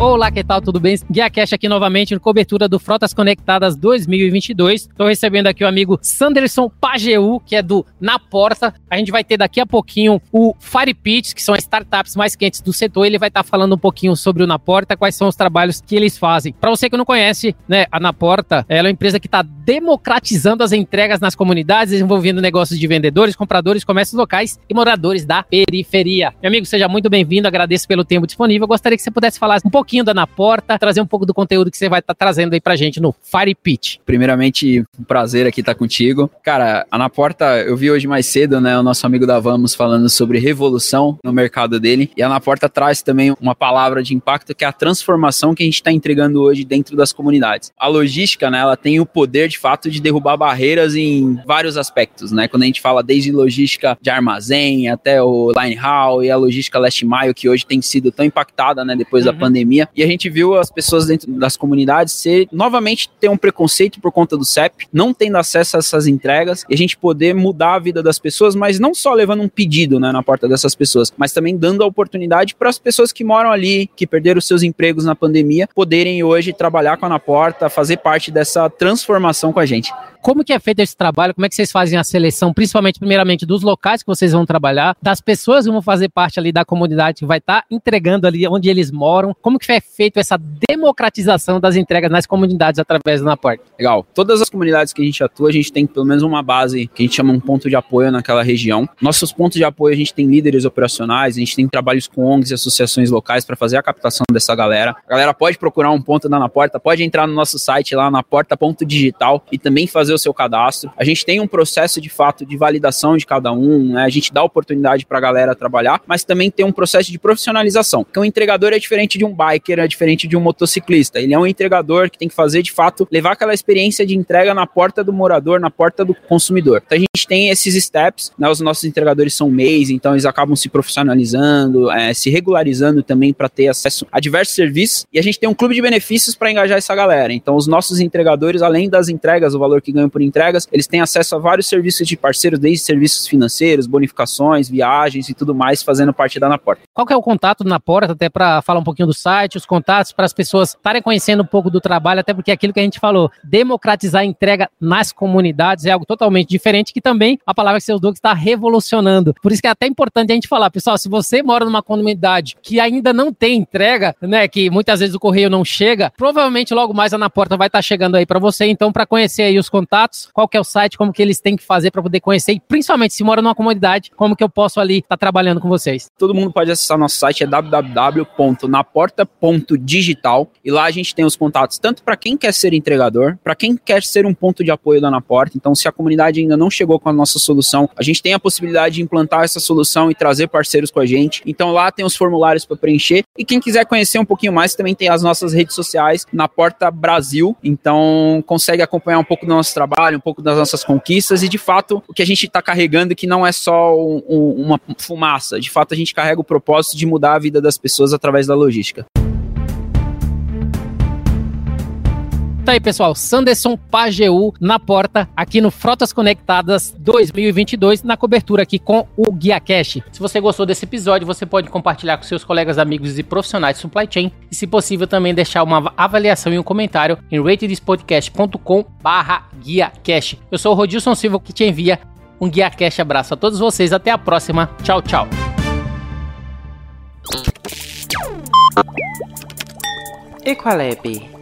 Olá, que tal? Tudo bem? Guia Cash aqui novamente no cobertura do Frotas Conectadas 2022. Estou recebendo aqui o amigo Sanderson Pageu, que é do Na Porta. A gente vai ter daqui a pouquinho o Fire Pitch, que são as startups mais quentes do setor. Ele vai estar falando um pouquinho sobre o Na Porta, quais são os trabalhos que eles fazem. Para você que não conhece, né, a Na Porta é uma empresa que está democratizando as entregas nas comunidades, desenvolvendo negócios de vendedores, compradores, comércios locais e moradores da periferia. Meu amigo, seja muito bem-vindo. Agradeço pelo tempo disponível. Gostaria que você pudesse falar um pouquinho pouquinho da Na Porta, trazer um pouco do conteúdo que você vai estar tá trazendo aí pra gente no Fire Pitch. Primeiramente, um prazer aqui estar tá contigo. Cara, a Na Porta, eu vi hoje mais cedo, né, o nosso amigo da Vamos falando sobre revolução no mercado dele, e a Na Porta traz também uma palavra de impacto que é a transformação que a gente está entregando hoje dentro das comunidades. A logística, né, ela tem o poder de fato de derrubar barreiras em vários aspectos, né? Quando a gente fala desde logística de armazém até o line haul e a logística last mile que hoje tem sido tão impactada, né, depois uhum. da pandemia, pandemia, e a gente viu as pessoas dentro das comunidades ser novamente ter um preconceito por conta do CEP, não tendo acesso a essas entregas, e a gente poder mudar a vida das pessoas, mas não só levando um pedido né, na porta dessas pessoas, mas também dando a oportunidade para as pessoas que moram ali, que perderam seus empregos na pandemia, poderem hoje trabalhar com a Na Porta, fazer parte dessa transformação com a gente. Como que é feito esse trabalho? Como é que vocês fazem a seleção, principalmente, primeiramente, dos locais que vocês vão trabalhar, das pessoas que vão fazer parte ali da comunidade que vai estar tá entregando ali onde eles moram? Como que é feito essa democratização das entregas nas comunidades através do Naport? Legal. Todas as comunidades que a gente atua, a gente tem pelo menos uma base que a gente chama um ponto de apoio naquela região. Nossos pontos de apoio, a gente tem líderes operacionais, a gente tem trabalhos com ONGs e associações locais para fazer a captação dessa galera. A galera pode procurar um ponto da Na Porta, pode entrar no nosso site lá na porta.digital e também fazer fazer o seu cadastro. A gente tem um processo de fato de validação de cada um, né? A gente dá oportunidade para a galera trabalhar, mas também tem um processo de profissionalização. Então, o entregador é diferente de um biker, é diferente de um motociclista. Ele é um entregador que tem que fazer de fato levar aquela experiência de entrega na porta do morador, na porta do consumidor. Então, a gente tem esses steps, né? Os nossos entregadores são MEIs, então eles acabam se profissionalizando, é, se regularizando também para ter acesso a diversos serviços. E a gente tem um clube de benefícios para engajar essa galera. Então, os nossos entregadores, além das entregas, o valor que ganham por entregas, eles têm acesso a vários serviços de parceiros, desde serviços financeiros, bonificações, viagens e tudo mais, fazendo parte da Naporta. Qual que é o contato do Naporta, até para falar um pouquinho do site, os contatos para as pessoas estarem conhecendo um pouco do trabalho, até porque é aquilo que a gente falou, democratizar a entrega nas comunidades é algo totalmente diferente, que também a palavra que usou que está revolucionando. Por isso que é até importante a gente falar, pessoal, se você mora numa comunidade que ainda não tem entrega, né, que muitas vezes o correio não chega, provavelmente logo mais a Naporta vai estar tá chegando aí para você, então para conhecer aí os contatos contatos, qual que é o site, como que eles têm que fazer para poder conhecer e principalmente se mora numa comunidade, como que eu posso ali estar tá trabalhando com vocês. Todo mundo pode acessar nosso site é www.naporta.digital e lá a gente tem os contatos tanto para quem quer ser entregador, para quem quer ser um ponto de apoio da Naporta. Então, se a comunidade ainda não chegou com a nossa solução, a gente tem a possibilidade de implantar essa solução e trazer parceiros com a gente. Então, lá tem os formulários para preencher e quem quiser conhecer um pouquinho mais também tem as nossas redes sociais na Porta Brasil. Então, consegue acompanhar um pouco do nosso trabalho, um pouco das nossas conquistas e de fato o que a gente está carregando que não é só um, um, uma fumaça, de fato a gente carrega o propósito de mudar a vida das pessoas através da logística. Aí, pessoal. Sanderson Pageu na porta aqui no Frotas Conectadas 2022, na cobertura aqui com o Guia Cash. Se você gostou desse episódio, você pode compartilhar com seus colegas, amigos e profissionais de supply chain. E, se possível, também deixar uma avaliação e um comentário em ratedspodcast.com barra Guia Cash. Eu sou o Rodilson Silva que te envia um Guia Cash. Abraço a todos vocês. Até a próxima. Tchau, tchau. Equalab